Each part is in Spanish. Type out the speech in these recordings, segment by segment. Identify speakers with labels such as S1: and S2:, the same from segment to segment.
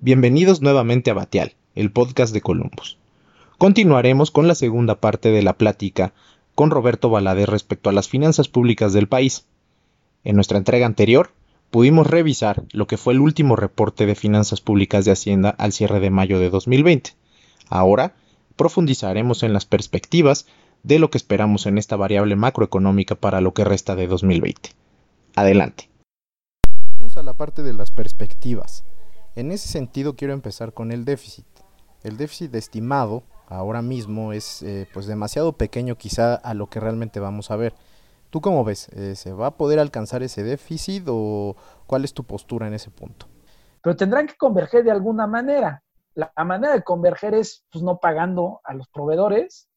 S1: Bienvenidos nuevamente a Batial, el podcast de Columbus. Continuaremos con la segunda parte de la plática con Roberto Valadez respecto a las finanzas públicas del país. En nuestra entrega anterior, pudimos revisar lo que fue el último reporte de finanzas públicas de Hacienda al cierre de mayo de 2020. Ahora, profundizaremos en las perspectivas de lo que esperamos en esta variable macroeconómica para lo que resta de 2020. Adelante.
S2: Vamos a la parte de las perspectivas. En ese sentido quiero empezar con el déficit. El déficit estimado ahora mismo es eh, pues demasiado pequeño quizá a lo que realmente vamos a ver. ¿Tú cómo ves? Eh, ¿Se va a poder alcanzar ese déficit o cuál es tu postura en ese punto?
S3: Pero tendrán que converger de alguna manera. La, manera de converger es pues, no pagando a los proveedores,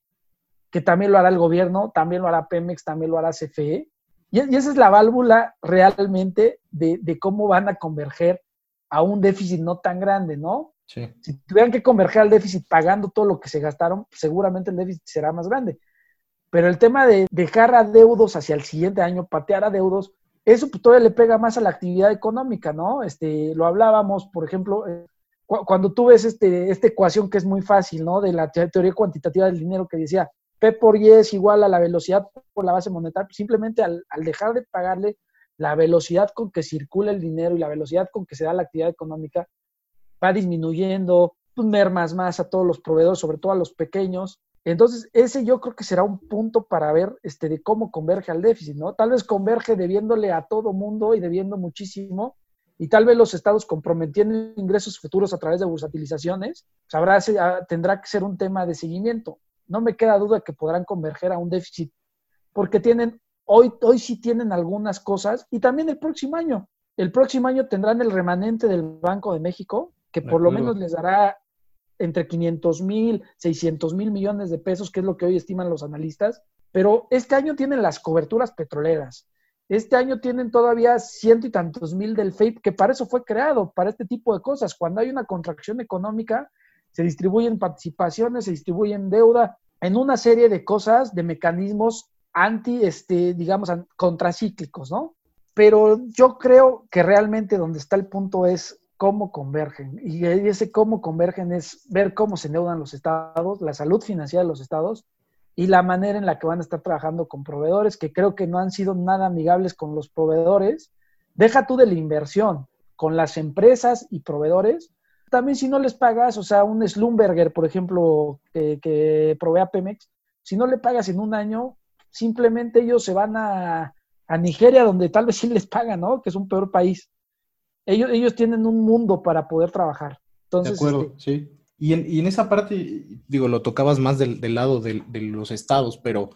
S3: que también lo hará el gobierno, también lo hará Pemex, también lo hará CFE. Y, esa es la válvula realmente de, de, cómo van a converger a un déficit no tan grande, ¿no?
S2: Sí.
S3: Si tuvieran que converger al déficit pagando todo lo que se gastaron, seguramente el déficit será más grande. Pero el tema de dejar adeudos hacia el siguiente año, patear adeudos, eso pues, todavía le pega más a la actividad económica, ¿no? Este, lo hablábamos, por ejemplo, eh, cuando tú ves este, esta ecuación que es muy fácil, ¿no? De la teoría cuantitativa del dinero que decía P por Y es igual a la velocidad por la base monetaria, pues, simplemente al, al dejar de pagarle la velocidad con que circula el dinero y la velocidad con que se da la actividad económica va disminuyendo, pues mermas más a todos los proveedores, sobre todo a los pequeños, entonces, ese yo creo que será un punto para ver este, de cómo converge al déficit, ¿no? Tal vez converge debiéndole a todo mundo y debiendo muchísimo, y tal vez los estados comprometiendo ingresos futuros a través de bursatilizaciones, pues tendrá que ser un tema de seguimiento. No me queda duda que podrán converger a un déficit, porque tienen, hoy, hoy sí tienen algunas cosas, y también el próximo año. El próximo año tendrán el remanente del Banco de México, que por lo menos les dará entre 500 mil, 600 mil millones de pesos, que es lo que hoy estiman los analistas, pero este año tienen las coberturas petroleras. Este año tienen todavía ciento y tantos mil del FAPE, que para eso fue creado, para este tipo de cosas. Cuando hay una contracción económica, se distribuyen participaciones, se distribuyen deuda, en una serie de cosas, de mecanismos anti, este, digamos, contracíclicos, ¿no? Pero yo creo que realmente donde está el punto es cómo convergen. Y ese cómo convergen es ver cómo se endeudan los estados, la salud financiera de los estados y la manera en la que van a estar trabajando con proveedores, que creo que no han sido nada amigables con los proveedores. Deja tú de la inversión, con las empresas y proveedores. También si no les pagas, o sea, un Slumberger, por ejemplo, que, que provee a Pemex, si no le pagas en un año, simplemente ellos se van a, a Nigeria, donde tal vez sí les pagan, ¿no? Que es un peor país ellos, ellos tienen un mundo para poder trabajar. Entonces,
S2: de acuerdo, este, sí. Y en, y en, esa parte, digo, lo tocabas más del, del lado de, de, los estados, pero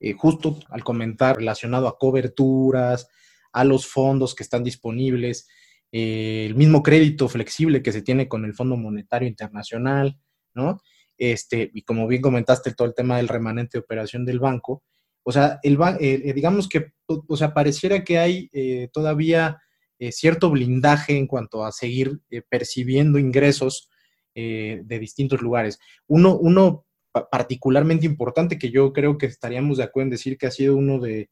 S2: eh, justo al comentar relacionado a coberturas, a los fondos que están disponibles, eh, el mismo crédito flexible que se tiene con el Fondo Monetario Internacional, ¿no? Este, y como bien comentaste, todo el tema del remanente de operación del banco, o sea, el, eh, digamos que, o sea, pareciera que hay eh, todavía eh, cierto blindaje en cuanto a seguir eh, percibiendo ingresos eh, de distintos lugares. Uno, uno particularmente importante que yo creo que estaríamos de acuerdo en decir que ha sido uno de,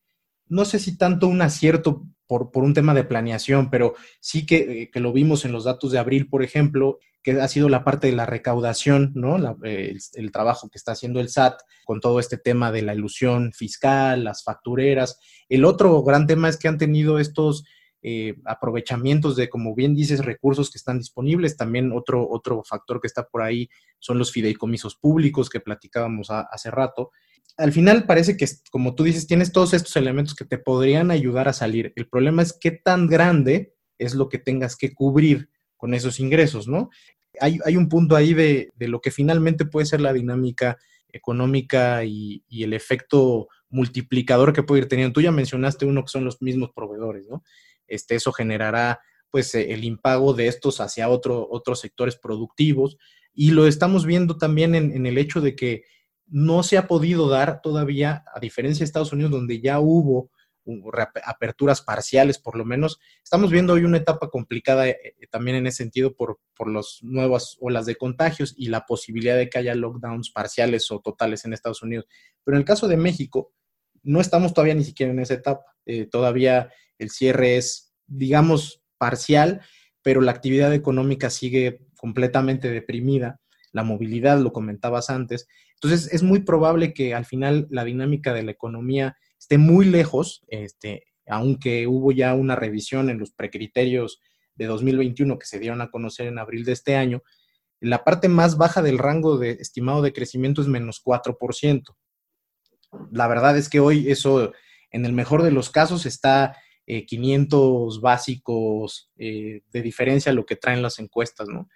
S2: no sé si tanto un acierto por, por un tema de planeación, pero sí que, que, lo vimos en los datos de abril, por ejemplo, que ha sido la parte de la recaudación, ¿no? La, el, el, trabajo que está haciendo el SAT con todo este tema de la ilusión fiscal, las factureras. El otro gran tema es que han tenido estos eh, aprovechamientos de, como bien dices, recursos que están disponibles. También otro, otro factor que está por ahí son los fideicomisos públicos que platicábamos hace rato. Al final parece que, como tú dices, tienes todos estos elementos que te podrían ayudar a salir. El problema es qué tan grande es lo que tengas que cubrir con esos ingresos, ¿no? Hay, hay un punto ahí de, de, lo que finalmente puede ser la dinámica económica y, y, el efecto multiplicador que puede ir teniendo. Tú ya mencionaste uno que son los mismos proveedores, ¿no? Este, eso generará pues eh, el impago de estos hacia otro, otros sectores productivos. Y lo estamos viendo también en, el hecho de que no se ha podido dar todavía, a diferencia de Estados Unidos, donde ya hubo aperturas parciales, por lo menos, estamos viendo hoy una etapa complicada eh, eh, también en ese sentido por, por las nuevas olas de contagios y la posibilidad de que haya lockdowns parciales o totales en Estados Unidos. Pero en el caso de México, no estamos todavía ni siquiera en esa etapa. Todavía el cierre es, digamos, parcial, pero la actividad económica sigue completamente deprimida, la movilidad, lo comentabas antes. Entonces, es muy probable que al final la dinámica de la economía esté muy lejos, este, aunque hubo ya una revisión en los precriterios de 2021 que se dieron a conocer en abril de este año, la parte más baja del rango de estimado de crecimiento es menos 4%. La verdad es que hoy eso, en el mejor de los casos, está 500 eh, básicos eh, de diferencia a lo que traen las encuestas, ¿no?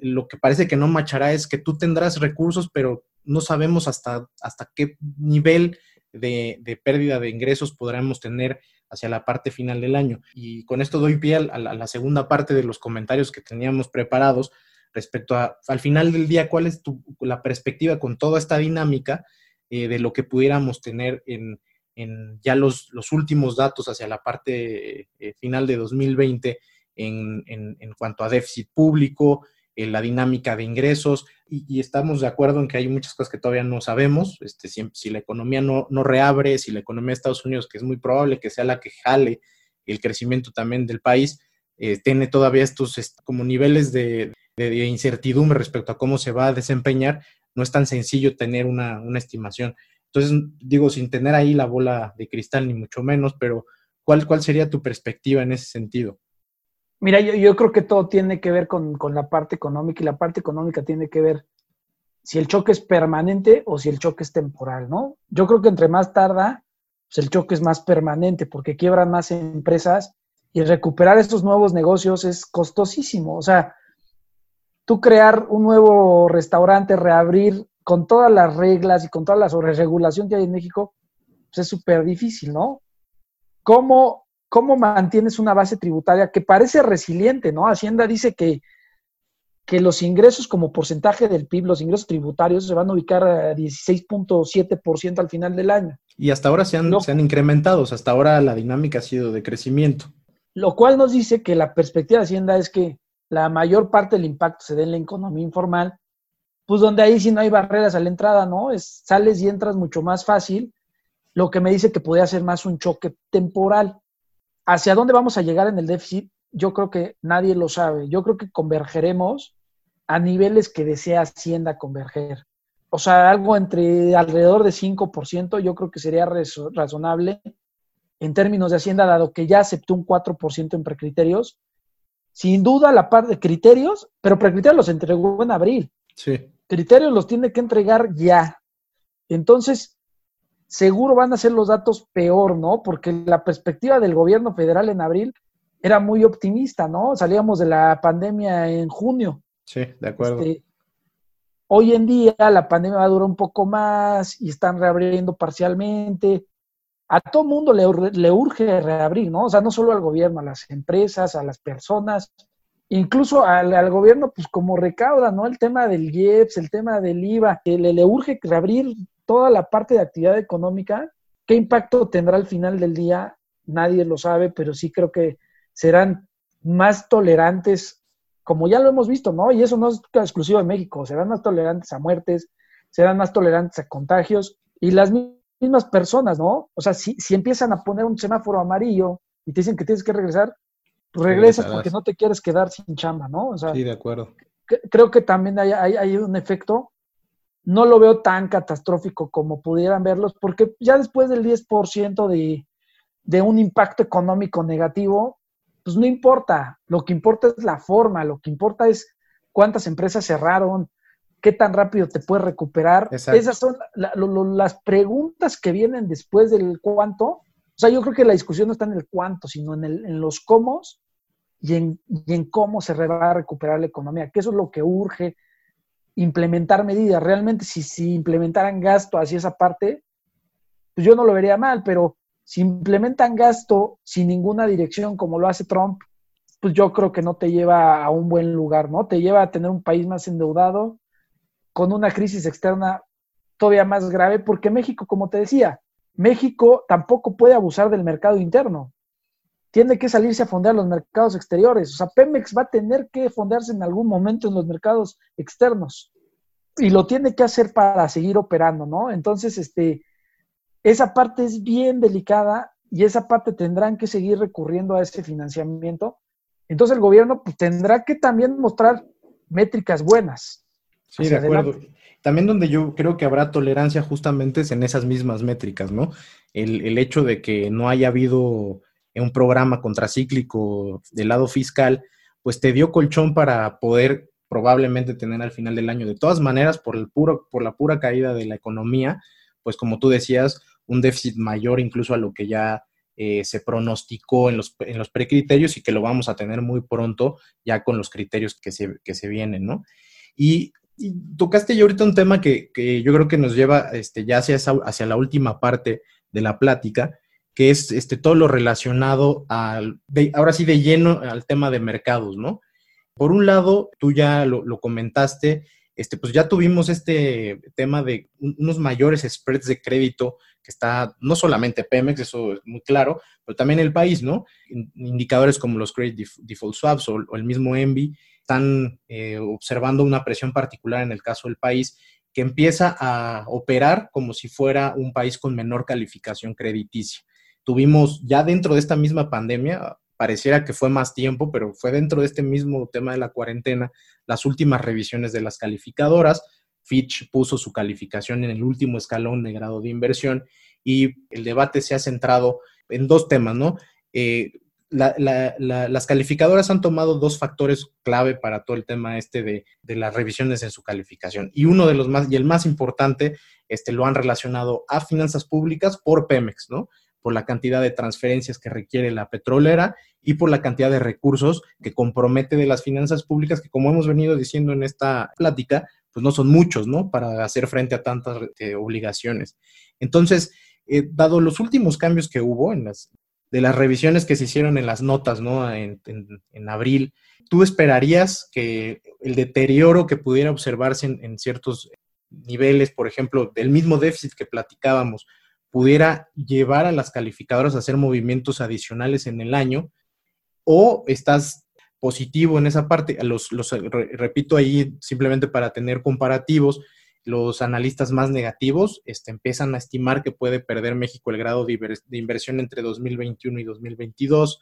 S2: lo que parece que no machará es que tú tendrás recursos, pero no sabemos hasta, hasta qué nivel de, pérdida de ingresos podremos tener hacia la parte final del año. Y con esto doy pie a la, segunda parte de los comentarios que teníamos preparados respecto a, al final del día, cuál es tu, la perspectiva con toda esta dinámica eh, de lo que pudiéramos tener en, ya los, últimos datos hacia la parte eh, final de 2020 en, en, cuanto a déficit público, la dinámica de ingresos y, estamos de acuerdo en que hay muchas cosas que todavía no sabemos. Este, si, la economía no, reabre, si la economía de Estados Unidos, que es muy probable que sea la que jale el crecimiento también del país, eh, tiene todavía estos como niveles de, incertidumbre respecto a cómo se va a desempeñar, no es tan sencillo tener una estimación. Entonces, digo, sin tener ahí la bola de cristal, ni mucho menos, pero ¿cuál, cuál sería tu perspectiva en ese sentido?
S3: Mira, yo, creo que todo tiene que ver con, la parte económica y la parte económica tiene que ver si el choque es permanente o si el choque es temporal, ¿no? Yo creo que entre más tarda, pues el choque es más permanente porque quiebran más empresas y recuperar estos nuevos negocios es costosísimo. O sea, tú crear un nuevo restaurante, reabrir con todas las reglas y con toda la sobreregulación que hay en México, pues es súper difícil, ¿no? ¿Cómo ¿cómo mantienes una base tributaria que parece resiliente, ¿no? Hacienda dice que, que los ingresos como porcentaje del PIB, los ingresos tributarios, se van a ubicar a 16.7% al final del año.
S2: Y hasta ahora se han, se han incrementado, hasta ahora la dinámica ha sido de crecimiento.
S3: Lo cual nos dice que la perspectiva de Hacienda es que la mayor parte del impacto se dé en la economía informal, pues donde ahí sí no hay barreras a la entrada, ¿no? Es, sales y entras mucho más fácil, lo que me dice que podría ser más un choque temporal. ¿Hacia dónde vamos a llegar en el déficit? Yo creo que nadie lo sabe. Yo creo que convergeremos a niveles que desea Hacienda converger. O sea, algo entre alrededor de 5%, yo creo que sería razonable en términos de Hacienda, dado que ya aceptó un 4% en precriterios. Sin duda la parte de criterios, pero precriterios los entregó en abril.
S2: Sí.
S3: Criterios los tiene que entregar ya. Entonces, seguro van a ser los datos peor, ¿no? Porque la perspectiva del gobierno federal en abril era muy optimista, ¿no? Salíamos de la pandemia en junio.
S2: Sí, de acuerdo. Este,
S3: hoy en día la pandemia va a durar un poco más y están reabriendo parcialmente. A todo mundo le, le urge reabrir, ¿no? O sea, no solo al gobierno, a las empresas, a las personas, incluso al, gobierno, pues como recauda, ¿no? El tema del IEPS, el tema del IVA, que le, urge reabrir toda la parte de actividad económica, ¿qué impacto tendrá al final del día? Nadie lo sabe, pero sí creo que serán más tolerantes, como ya lo hemos visto, ¿no? Y eso no es exclusivo de México, serán más tolerantes a muertes, serán más tolerantes a contagios y las mismas personas, ¿no? O sea, si, si empiezan a poner un semáforo amarillo y te dicen que tienes que regresar, regresas porque no te quieres quedar sin chamba, ¿no? O
S2: sea, sí, de acuerdo.
S3: Creo que también hay, hay, hay un efecto no lo veo tan catastrófico como pudieran verlos, porque ya después del 10% de, de un impacto económico negativo, pues no importa, lo que importa es la forma, lo que importa es cuántas empresas cerraron, qué tan rápido te puedes recuperar. Esas son las preguntas que vienen después del cuánto. O sea, yo creo que la discusión no está en el cuánto, sino en, el, en los cómo y en, cómo se va a recuperar la economía, que eso es lo que urge implementar medidas. Realmente, si, si implementaran gasto hacia esa parte, pues yo no lo vería mal, pero si implementan gasto sin ninguna dirección, como lo hace Trump, pues yo creo que no te lleva a un buen lugar, ¿no? Te lleva a tener un país más endeudado, con una crisis externa todavía más grave, porque México, como te decía, México tampoco puede abusar del mercado interno. Tiene que salirse a fondear los mercados exteriores. O sea, Pemex va a tener que fondearse en algún momento en los mercados externos. Y lo tiene que hacer para seguir operando, ¿no? Entonces, este, esa parte es bien delicada y esa parte tendrán que seguir recurriendo a ese financiamiento. Entonces el gobierno pues, tendrá que también mostrar métricas buenas.
S2: Sí, de acuerdo. También donde yo creo que habrá tolerancia justamente es en esas mismas métricas, ¿no? El, el hecho de que no haya habido un programa contracíclico del lado fiscal, pues te dio colchón para poder probablemente tener al final del año. De todas maneras, por, el puro, por la pura caída de la economía, pues como tú decías, un déficit mayor incluso a lo que ya eh, se pronosticó en los, en los precriterios y que lo vamos a tener muy pronto ya con los criterios que se, que se vienen, ¿no? Y tocaste ya ahorita un tema que, yo creo que nos lleva este, ya hacia, hacia la última parte de la plática, que es este, todo lo relacionado al, ahora sí de lleno al tema de mercados, ¿no? Por un lado, tú ya lo, comentaste, este, pues ya tuvimos este tema de unos mayores spreads de crédito que está no solamente Pemex, eso es muy claro, pero también el país, ¿no? Indicadores como los credit default swaps o, el mismo Envy están eh, observando una presión particular en el caso del país que empieza a operar como si fuera un país con menor calificación crediticia. Tuvimos ya dentro de esta misma pandemia, pareciera que fue más tiempo, pero fue dentro de este mismo tema de la cuarentena, las últimas revisiones de las calificadoras. Fitch puso su calificación en el último escalón de grado de inversión y el debate se ha centrado en dos temas, ¿no? Eh, las calificadoras han tomado dos factores clave para todo el tema este de, las revisiones en su calificación. Y uno de los más, y el más importante, este, lo han relacionado a finanzas públicas por Pemex, ¿no? Por la cantidad de transferencias que requiere la petrolera y por la cantidad de recursos que compromete de las finanzas públicas, que como hemos venido diciendo en esta plática, pues no son muchos, ¿no? Para hacer frente a tantas eh, obligaciones. Entonces, eh, dado los últimos cambios que hubo en las de las revisiones que se hicieron en las notas, ¿no? En, abril, ¿tú esperarías que el deterioro que pudiera observarse en, ciertos niveles, por ejemplo, del mismo déficit que platicábamos, pudiera llevar a las calificadoras a hacer movimientos adicionales en el año? ¿O estás positivo en esa parte? Los, los repito ahí simplemente para tener comparativos los analistas más negativos este, empiezan a estimar que puede perder México el grado de, inversión entre 2021 y 2022.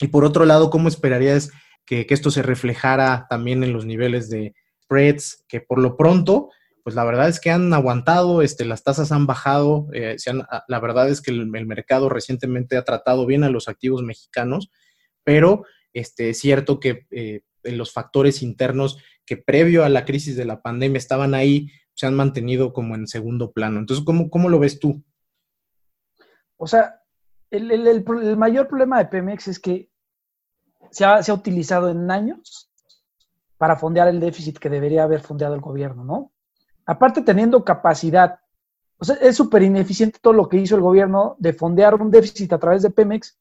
S2: Y por otro lado, ¿cómo esperarías que, esto se reflejara también en los niveles de spreads? Que por lo pronto, pues la verdad es que han aguantado, este, las tasas han bajado, eh, ah, la verdad es que el, mercado recientemente ha tratado bien a los activos mexicanos, pero este, es cierto que eh, los factores internos que previo a la crisis de la pandemia estaban ahí, se han mantenido como en segundo plano. Entonces, ¿cómo, cómo lo ves tú?
S3: O sea, el, mayor problema de Pemex es que se ha, utilizado en años para fondear el déficit que debería haber fondeado el gobierno, ¿no? Aparte teniendo capacidad, es súper ineficiente todo lo que hizo el gobierno de fondear un déficit a través de Pemex,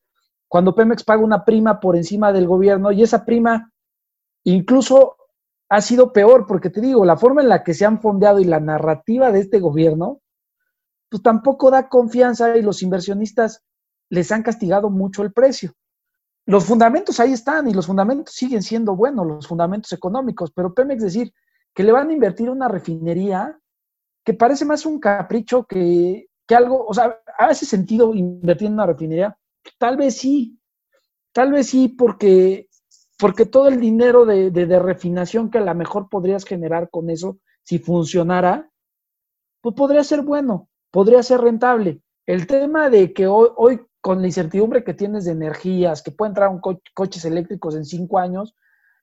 S3: cuando Pemex paga una prima por encima del gobierno y esa prima incluso ha sido peor, porque te digo, la forma en la que se han fondeado y la narrativa de este gobierno, pues tampoco da confianza y los inversionistas les han castigado mucho el precio. Los fundamentos ahí están y los fundamentos siguen siendo buenos, los fundamentos económicos, pero Pemex decir que le van a invertir una refinería que parece más un capricho que, que algo, o sea, ¿hace sentido invertir en una refinería? Tal vez sí, tal vez sí, porque porque todo el dinero de, refinación que a lo mejor podrías generar con eso, si funcionara, pues podría ser bueno, podría ser rentable. El tema de que hoy, con la incertidumbre que tienes de energías, que pueden entrar un coches eléctricos en cinco años,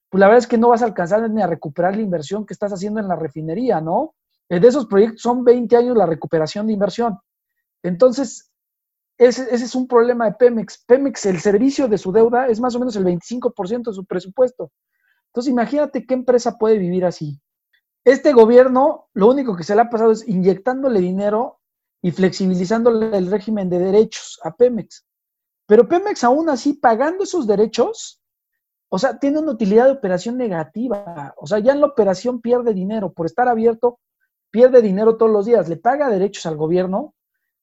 S3: pues la verdad es que no vas a alcanzar ni a recuperar la inversión que estás haciendo en la refinería, ¿no? Eh, de esos proyectos son 20 años la recuperación de inversión. Entonces, ese, es un problema de Pemex. Pemex, el servicio de su deuda es más o menos el 25% de su presupuesto. Entonces, imagínate qué empresa puede vivir así. Este gobierno, lo único que se le ha pasado es inyectándole dinero y flexibilizándole el régimen de derechos a Pemex. Pero Pemex, aún así, pagando esos derechos, o sea, tiene una utilidad de operación negativa. O sea, ya en la operación pierde dinero. Por estar abierto, pierde dinero todos los días. Le paga derechos al gobierno,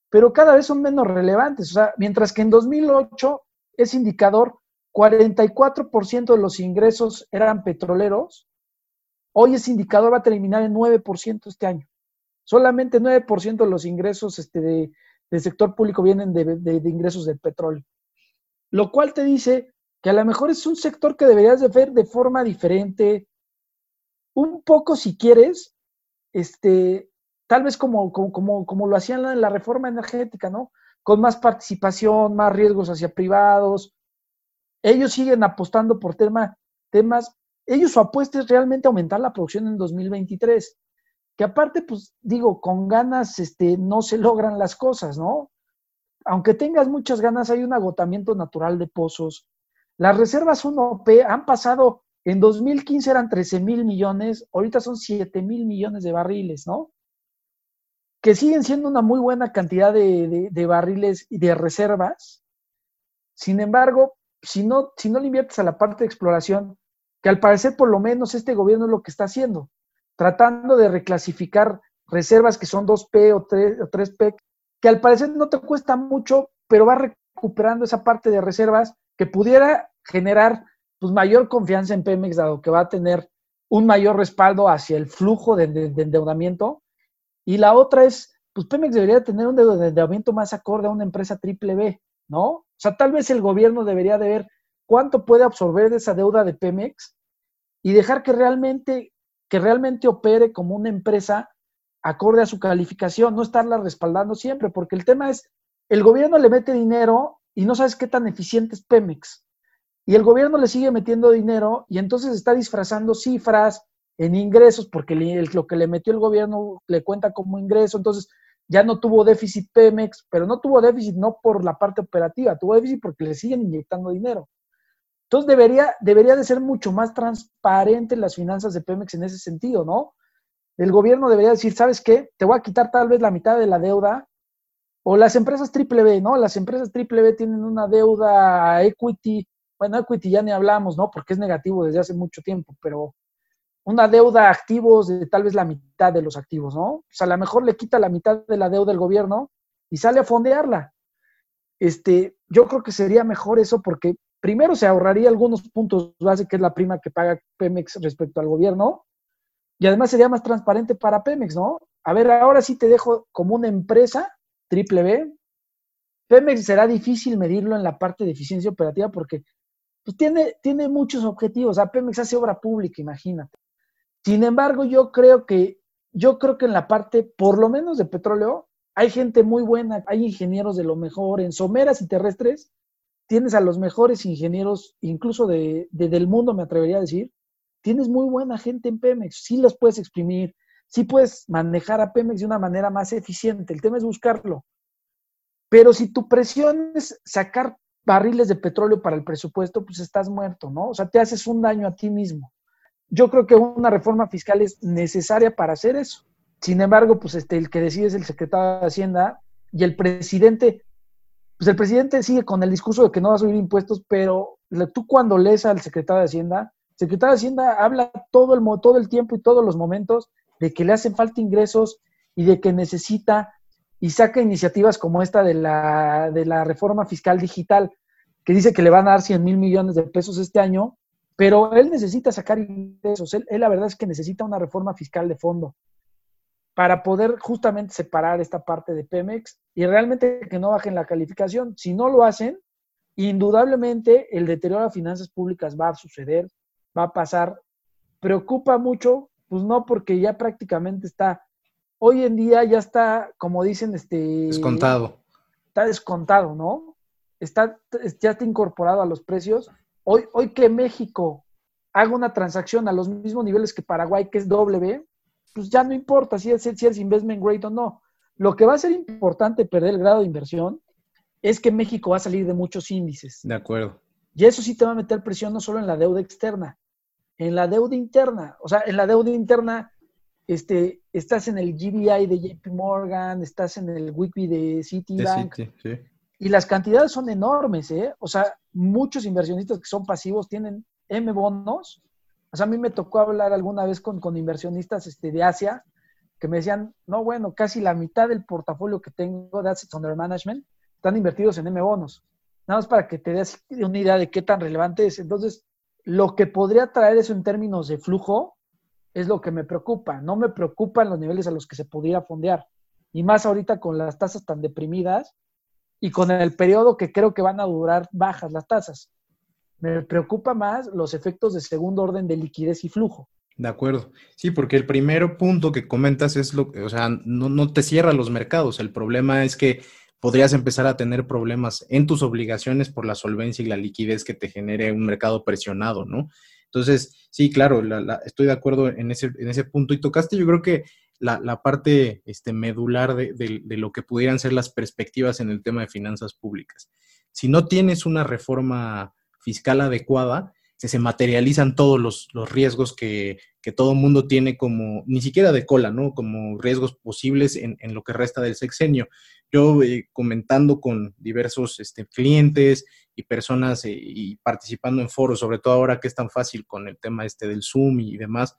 S3: pero cada vez son menos relevantes. O sea, mientras que en 2008 ese indicador, 44% de los ingresos eran petroleros, hoy ese indicador va a terminar en 9% este año. Solamente 9% de los ingresos este, del sector público vienen de, de, ingresos del petróleo. Lo cual te dice que a lo mejor es un sector que deberías de ver de forma diferente, un poco, si quieres, este, tal vez como, como, como, lo hacían en la reforma energética, ¿no? Con más participación, más riesgos hacia privados. Ellos siguen apostando por tema, temas, ellos su apuesta es realmente aumentar la producción en 2023, que aparte, pues digo, con ganas este, no se logran las cosas, ¿no? Aunque tengas muchas ganas, hay un agotamiento natural de pozos. Las reservas 1P han pasado, en 2015 eran 13 mil millones, ahorita son 7 mil millones de barriles, ¿no? que siguen siendo una muy buena cantidad de, barriles y de reservas. Sin embargo, si no, si no le inviertes a la parte de exploración, que al parecer por lo menos este gobierno es lo que está haciendo, tratando de reclasificar reservas que son 2P o 3, o 3P, que al parecer no te cuesta mucho, pero va recuperando esa parte de reservas que pudiera generar pues, mayor confianza en Pemex, dado que va a tener un mayor respaldo hacia el flujo de endeudamiento y la otra es, pues Pemex debería tener un endeudamiento más acorde a una empresa triple B, ¿no? O sea, tal vez el gobierno debería de ver cuánto puede absorber de esa deuda de Pemex y dejar que realmente, que realmente opere como una empresa acorde a su calificación, no estarla respaldando siempre, porque el tema es, el gobierno le mete dinero y no sabes qué tan eficiente es Pemex. Y el gobierno le sigue metiendo dinero y entonces está disfrazando cifras, en ingresos, porque lo que le metió el gobierno le cuenta como ingreso, entonces ya no tuvo déficit Pemex, pero no tuvo déficit no por la parte operativa, tuvo déficit porque le siguen inyectando dinero. Entonces debería, debería de ser mucho más transparente las finanzas de Pemex en ese sentido, ¿no? El gobierno debería decir, ¿sabes qué? Te voy a quitar tal vez la mitad de la deuda. O las empresas triple B, ¿no? Las empresas triple B tienen una deuda equity, bueno, equity ya ni hablamos, ¿no? Porque es negativo desde hace mucho tiempo, pero una deuda activos de tal vez la mitad de los activos, ¿no? O sea, a lo mejor le quita la mitad de la deuda del gobierno y sale a fondearla. Este, yo creo que sería mejor eso porque primero se ahorraría algunos puntos base, que es la prima que paga Pemex respecto al gobierno, y además sería más transparente para Pemex, ¿no? A ver, ahora sí te dejo como una empresa, triple B. Pemex será difícil medirlo en la parte de eficiencia operativa porque pues, tiene, tiene muchos objetivos. Sea, Pemex hace obra pública, imagínate. Sin embargo, yo creo que, yo creo que en la parte, por lo menos de petróleo, hay gente muy buena, hay ingenieros de lo mejor, en someras y terrestres, tienes a los mejores ingenieros, incluso de, del mundo, me atrevería a decir, tienes muy buena gente en Pemex, sí los puedes exprimir, sí puedes manejar a Pemex de una manera más eficiente, el tema es buscarlo. Pero si tu presión es sacar barriles de petróleo para el presupuesto, pues estás muerto, ¿no? O sea, te haces un daño a ti mismo yo creo que una reforma fiscal es necesaria para hacer eso. Sin embargo, pues este, el que decide es el secretario de Hacienda y el presidente, pues el presidente sigue con el discurso de que no va a subir impuestos, pero tú cuando lees al secretario de Hacienda, el secretario de Hacienda habla todo el, todo el tiempo y todos los momentos de que le hacen falta ingresos y de que necesita y saca iniciativas como esta de la, de la reforma fiscal digital, que dice que le van a dar 100 mil millones de pesos este año, pero él necesita sacar ingresos. Él, la verdad es que necesita una reforma fiscal de fondo para poder justamente separar esta parte de Pemex y realmente que no bajen la calificación. Si no lo hacen, indudablemente el deterioro de finanzas públicas va a suceder, va a pasar. Preocupa mucho, pues no porque ya prácticamente está, hoy en día ya está, como dicen, este...
S2: Descontado.
S3: Está descontado, ¿no? Está, ya está incorporado a los precios Hoy, hoy que México haga una transacción a los mismos niveles que Paraguay, que es W, pues ya no importa si es, si es investment grade o no. Lo que va a ser importante perder el grado de inversión es que México va a salir de muchos índices.
S2: De acuerdo.
S3: Y eso sí te va a meter presión no solo en la deuda externa, en la deuda interna. O sea, en la deuda interna este, estás en el GBI de JP Morgan, estás en el WICBI de Citibank. sí. Y las cantidades son enormes, ¿eh? O sea, muchos inversionistas que son pasivos tienen M bonos. O sea, a mí me tocó hablar alguna vez con, inversionistas este, de Asia que me decían, no, bueno, casi la mitad del portafolio que tengo de Assets Under Management están invertidos en M bonos. Nada más para que te des una idea de qué tan relevante es. Entonces, lo que podría traer eso en términos de flujo es lo que me preocupa. No me preocupan los niveles a los que se podría fondear. Y más ahorita con las tasas tan deprimidas, y con el periodo que creo que van a durar bajas las tasas. Me preocupa más los efectos de segundo orden de liquidez y flujo.
S2: De acuerdo. Sí, porque el primer punto que comentas es lo que, o sea, no, no te cierra los mercados. El problema es que podrías empezar a tener problemas en tus obligaciones por la solvencia y la liquidez que te genere un mercado presionado, ¿no? Entonces, sí, claro, estoy de acuerdo en ese, en ese punto. Y tocaste, yo creo que la, parte este, medular de, de, lo que pudieran ser las perspectivas en el tema de finanzas públicas. Si no tienes una reforma fiscal adecuada, se materializan todos los, riesgos que, que, todo mundo tiene como, ni siquiera de cola, ¿no? Como riesgos posibles en, en lo que resta del sexenio. Yo eh, comentando con diversos este, clientes y personas eh, y participando en foros, sobre todo ahora que es tan fácil con el tema este del Zoom y demás,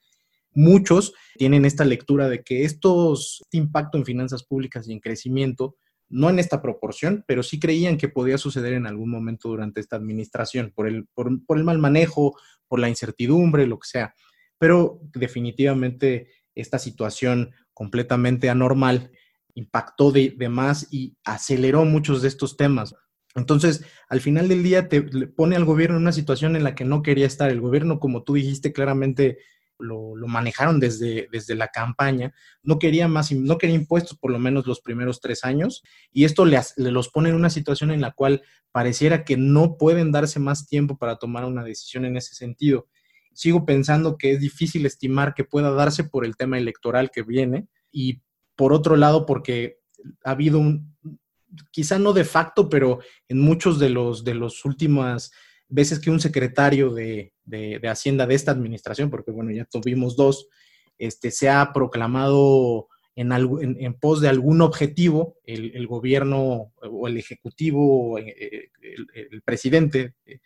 S2: muchos tienen esta lectura de que estos, este impacto en finanzas públicas y en crecimiento no en esta proporción, pero sí creían que podía suceder en algún momento durante esta administración, por el, por, el mal manejo, por la incertidumbre, lo que sea. Pero definitivamente esta situación completamente anormal impactó de, más y aceleró muchos de estos temas. Entonces, al final del día te pone al gobierno en una situación en la que no quería estar. El gobierno, como tú dijiste claramente, lo, manejaron desde, desde la campaña, no quería más, no quería impuestos por lo menos los primeros tres años, y esto le, los pone en una situación en la cual pareciera que no pueden darse más tiempo para tomar una decisión en ese sentido. Sigo pensando que es difícil estimar que pueda darse por el tema electoral que viene, y por otro lado, porque ha habido un, quizá no de facto, pero en muchos de los, de los últimas veces que un secretario de, Hacienda de esta administración, porque bueno, ya tuvimos dos, este, se ha proclamado en, en, pos de algún objetivo, el, gobierno o el ejecutivo, eh, el, presidente, eh,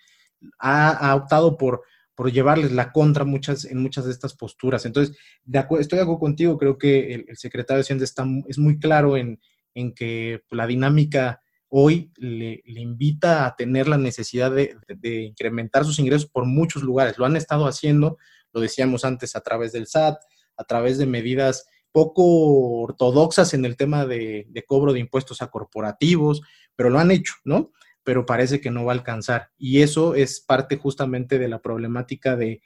S2: ha, optado por, por llevarles la contra muchas, en muchas de estas posturas. Entonces, de estoy de acuerdo contigo, creo que el, secretario de Hacienda está, es muy claro en, en que la dinámica hoy le, invita a tener la necesidad de, incrementar sus ingresos por muchos lugares. Lo han estado haciendo, lo decíamos antes, a través del SAT, a través de medidas poco ortodoxas en el tema de, cobro de impuestos a corporativos, pero lo han hecho, ¿no? Pero parece que no va a alcanzar. Y eso es parte justamente de la problemática de,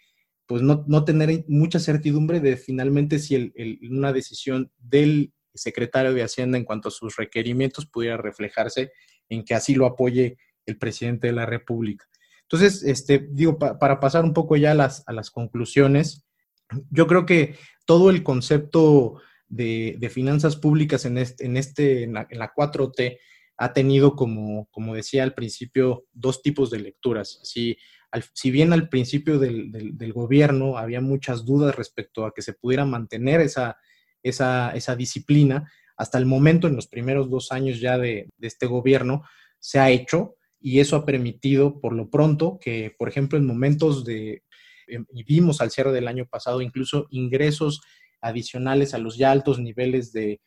S2: pues, no, tener mucha certidumbre de finalmente si una decisión del secretario de Hacienda en cuanto a sus requerimientos pudiera reflejarse en que así lo apoye el presidente de la República. Entonces, este, digo, para pasar un poco ya a las, a las conclusiones, yo creo que todo el concepto de, finanzas públicas en, este, en, este, en, la, 4T ha tenido, como, como decía al principio, dos tipos de lecturas. Si, si bien al principio del, del, gobierno había muchas dudas respecto a que se pudiera mantener esa, esa, disciplina. Hasta el momento, en los primeros dos años ya de, este gobierno, se ha hecho y eso ha permitido, por lo pronto, que, por ejemplo, en momentos de, em, y vimos al cierre del año pasado incluso ingresos adicionales a los ya altos niveles de,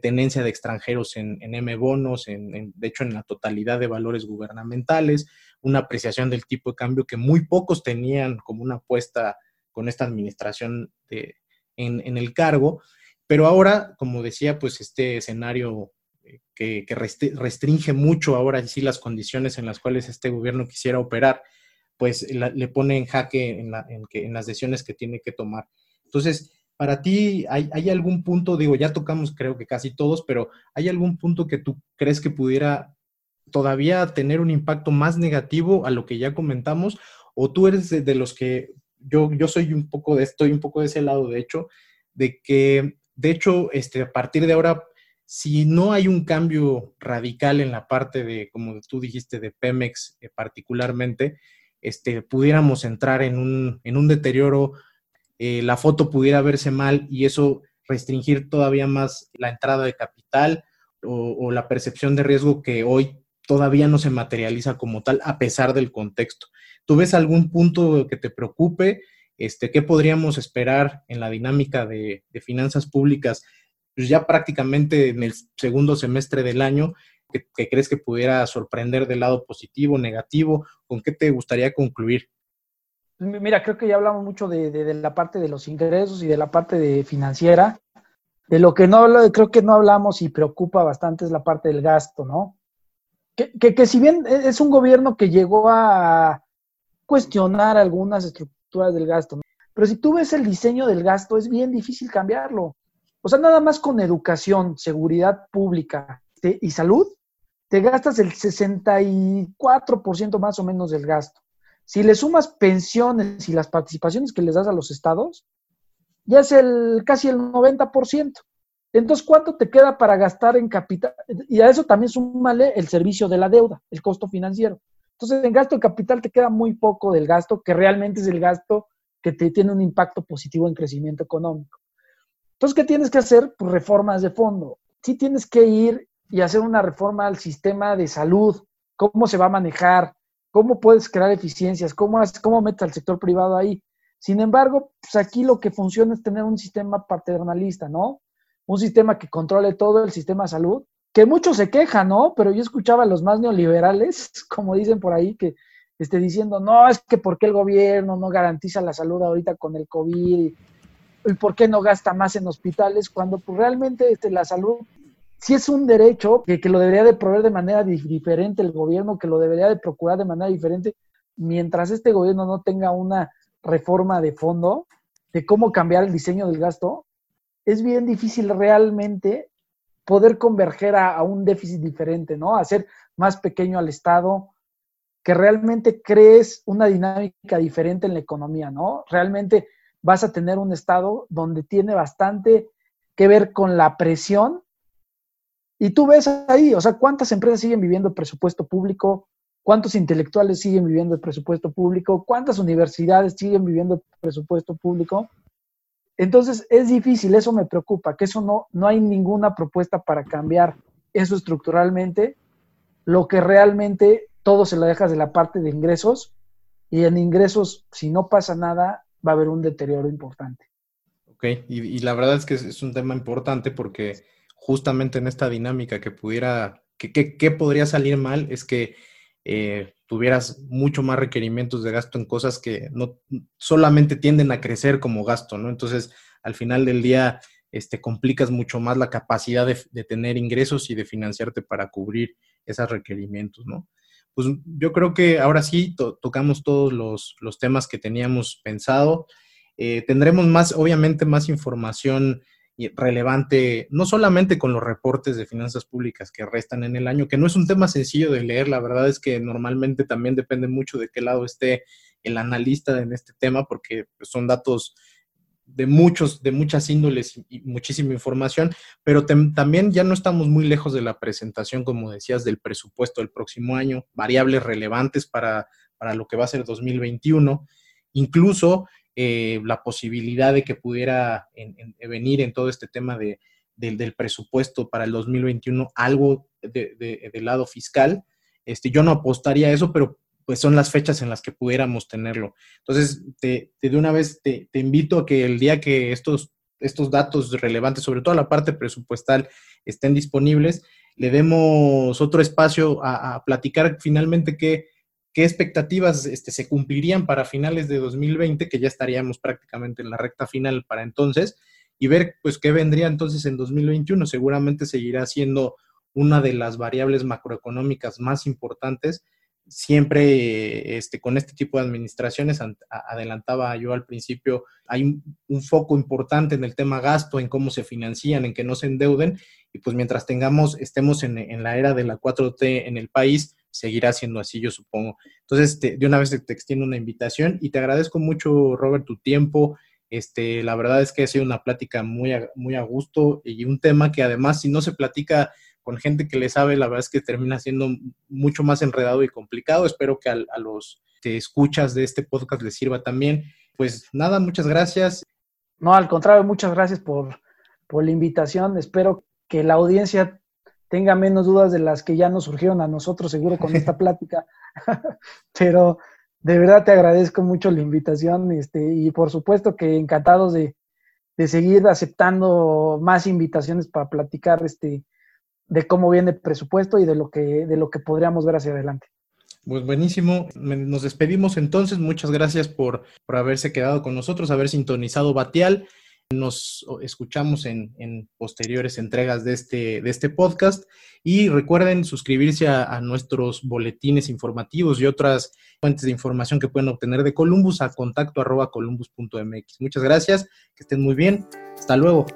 S2: tenencia de extranjeros en, M bonos, en, de hecho en la totalidad de valores gubernamentales, una apreciación del tipo de cambio que muy pocos tenían como una apuesta con esta administración en, el cargo. Pero ahora, como decía, pues este escenario eh, que, restringe mucho ahora sí las condiciones en las cuales este gobierno quisiera operar, pues le pone en jaque en, las decisiones que tiene que tomar. Entonces, para ti, ¿hay, ¿hay, algún punto, digo, ya tocamos creo que casi todos, pero ¿hay algún punto que tú crees que pudiera todavía tener un impacto más negativo a lo que ya comentamos? ¿O tú eres de, los que, yo, yo soy un poco estoy un poco de ese lado, de hecho, de que de hecho, este, a partir de ahora, si no hay un cambio radical en la parte de, como tú dijiste, de Pemex eh, particularmente, este, pudiéramos entrar en un, en un deterioro, eh, la foto pudiera verse mal y eso restringir todavía más la entrada de capital o, o la percepción de riesgo que hoy todavía no se materializa como tal a pesar del contexto. ¿Tú ves algún punto que te preocupe? Este, ¿Qué podríamos esperar en la dinámica de, finanzas públicas pues ya prácticamente en el segundo semestre del año? ¿Qué, crees que pudiera sorprender del lado positivo, negativo? ¿Con qué te gustaría concluir?
S3: Mira, creo que ya hablamos mucho de, la parte de los ingresos y de la parte de financiera. De lo que no hablo, creo que no hablamos y preocupa bastante es la parte del gasto, ¿no? Que, que, que si bien es un gobierno que llegó a cuestionar algunas estructuras del gasto. Pero si tú ves el diseño del gasto, es bien difícil cambiarlo. O sea, nada más con educación, seguridad pública este, y salud, te gastas el 64% más o menos del gasto. Si le sumas pensiones y las participaciones que les das a los estados, ya es el casi el 90%. Entonces, ¿cuánto te queda para gastar en capital? Y a eso también súmale el servicio de la deuda, el costo financiero. Entonces, en gasto de capital te queda muy poco del gasto, que realmente es el gasto que te tiene un impacto positivo en crecimiento económico. Entonces, ¿qué tienes que hacer? Pues reformas de fondo. Sí tienes que ir y hacer una reforma al sistema de salud, cómo se va a manejar, cómo puedes crear eficiencias, cómo, cómo metes al sector privado ahí. Sin embargo, pues aquí lo que funciona es tener un sistema paternalista, ¿no? Un sistema que controle todo el sistema de salud, que muchos se quejan, ¿no? Pero yo escuchaba a los más neoliberales, como dicen por ahí, que esté diciendo, no, es que por qué el gobierno no garantiza la salud ahorita con el COVID y, por qué no gasta más en hospitales, cuando pues, realmente este, la salud sí es un derecho que, que, lo debería de proveer de manera diferente el gobierno, que lo debería de procurar de manera diferente, mientras este gobierno no tenga una reforma de fondo de cómo cambiar el diseño del gasto, es bien difícil realmente poder converger a, un déficit diferente, ¿no? Hacer más pequeño al Estado, que realmente crees una dinámica diferente en la economía, ¿no? Realmente vas a tener un Estado donde tiene bastante que ver con la presión. Y tú ves ahí, o sea, cuántas empresas siguen viviendo presupuesto público, cuántos intelectuales siguen viviendo el presupuesto público, cuántas universidades siguen viviendo el presupuesto público. Entonces es difícil, eso me preocupa, que eso no, no hay ninguna propuesta para cambiar eso estructuralmente. Lo que realmente todo se lo dejas de la parte de ingresos y en ingresos, si no pasa nada, va a haber un deterioro importante.
S2: Ok, y, la verdad es que es, un tema importante porque justamente en esta dinámica que pudiera, que, podría salir mal es que eh, tuvieras mucho más requerimientos de gasto en cosas que no solamente tienden a crecer como gasto, ¿no? Entonces, al final del día, este, complicas mucho más la capacidad de, tener ingresos y de financiarte para cubrir esos requerimientos, ¿no? pues yo creo que ahora sí tocamos todos los, temas que teníamos pensado. Eh, tendremos más, obviamente, más información relevante, no solamente con los reportes de finanzas públicas que restan en el año, que no es un tema sencillo de leer, la verdad es que normalmente también depende mucho de qué lado esté el analista en este tema, porque pues, son datos de muchos, de muchas índoles y muchísima información, pero también ya no estamos muy lejos de la presentación, como decías, del presupuesto del próximo año, variables relevantes para, para lo que va a ser 2021, incluso eh, la posibilidad de que pudiera venir en todo este tema de, del presupuesto para el 2021 algo de, del lado fiscal. Este, yo no apostaría a eso, pero pues son las fechas en las que pudiéramos tenerlo. Entonces, te, de una vez te, invito a que el día que estos, estos datos relevantes, sobre todo la parte presupuestal, estén disponibles, le demos otro espacio a, platicar finalmente qué, qué expectativas este, se cumplirían para finales de 2020, que ya estaríamos prácticamente en la recta final para entonces, y ver pues qué vendría entonces en 2021. Seguramente seguirá siendo una de las variables macroeconómicas más importantes siempre este, con este tipo de administraciones, adelantaba yo al principio, hay un, foco importante en el tema gasto, en cómo se financian, en que no se endeuden, y pues mientras tengamos, estemos en, la era de la 4T en el país, seguirá siendo así, yo supongo. Entonces, de una vez te extiendo una invitación y te agradezco mucho, Robert, tu tiempo. Este, la verdad es que ha sido una plática muy muy a gusto y un tema que además, si no se platica con gente que le sabe, la verdad es que termina siendo mucho más enredado y complicado. Espero que a, los que escuchas de este podcast les sirva también. Pues nada, muchas gracias.
S3: No, al contrario, muchas gracias por, por la invitación. Espero que la audiencia tenga menos dudas de las que ya nos surgieron a nosotros, seguro, con esta plática. Pero de verdad te agradezco mucho la invitación este, y por supuesto que encantados de, de seguir aceptando más invitaciones para platicar este, de cómo viene el presupuesto y de lo que, de lo que podríamos ver hacia adelante.
S2: Pues buenísimo. Nos despedimos entonces. Muchas gracias por, por haberse quedado con nosotros, haber sintonizado Batial. Nos escuchamos en, posteriores entregas de este, de este podcast y recuerden suscribirse a, nuestros boletines informativos y otras fuentes de información que pueden obtener de Columbus a contacto arroba columbus.mx. Muchas gracias, que estén muy bien. Hasta luego.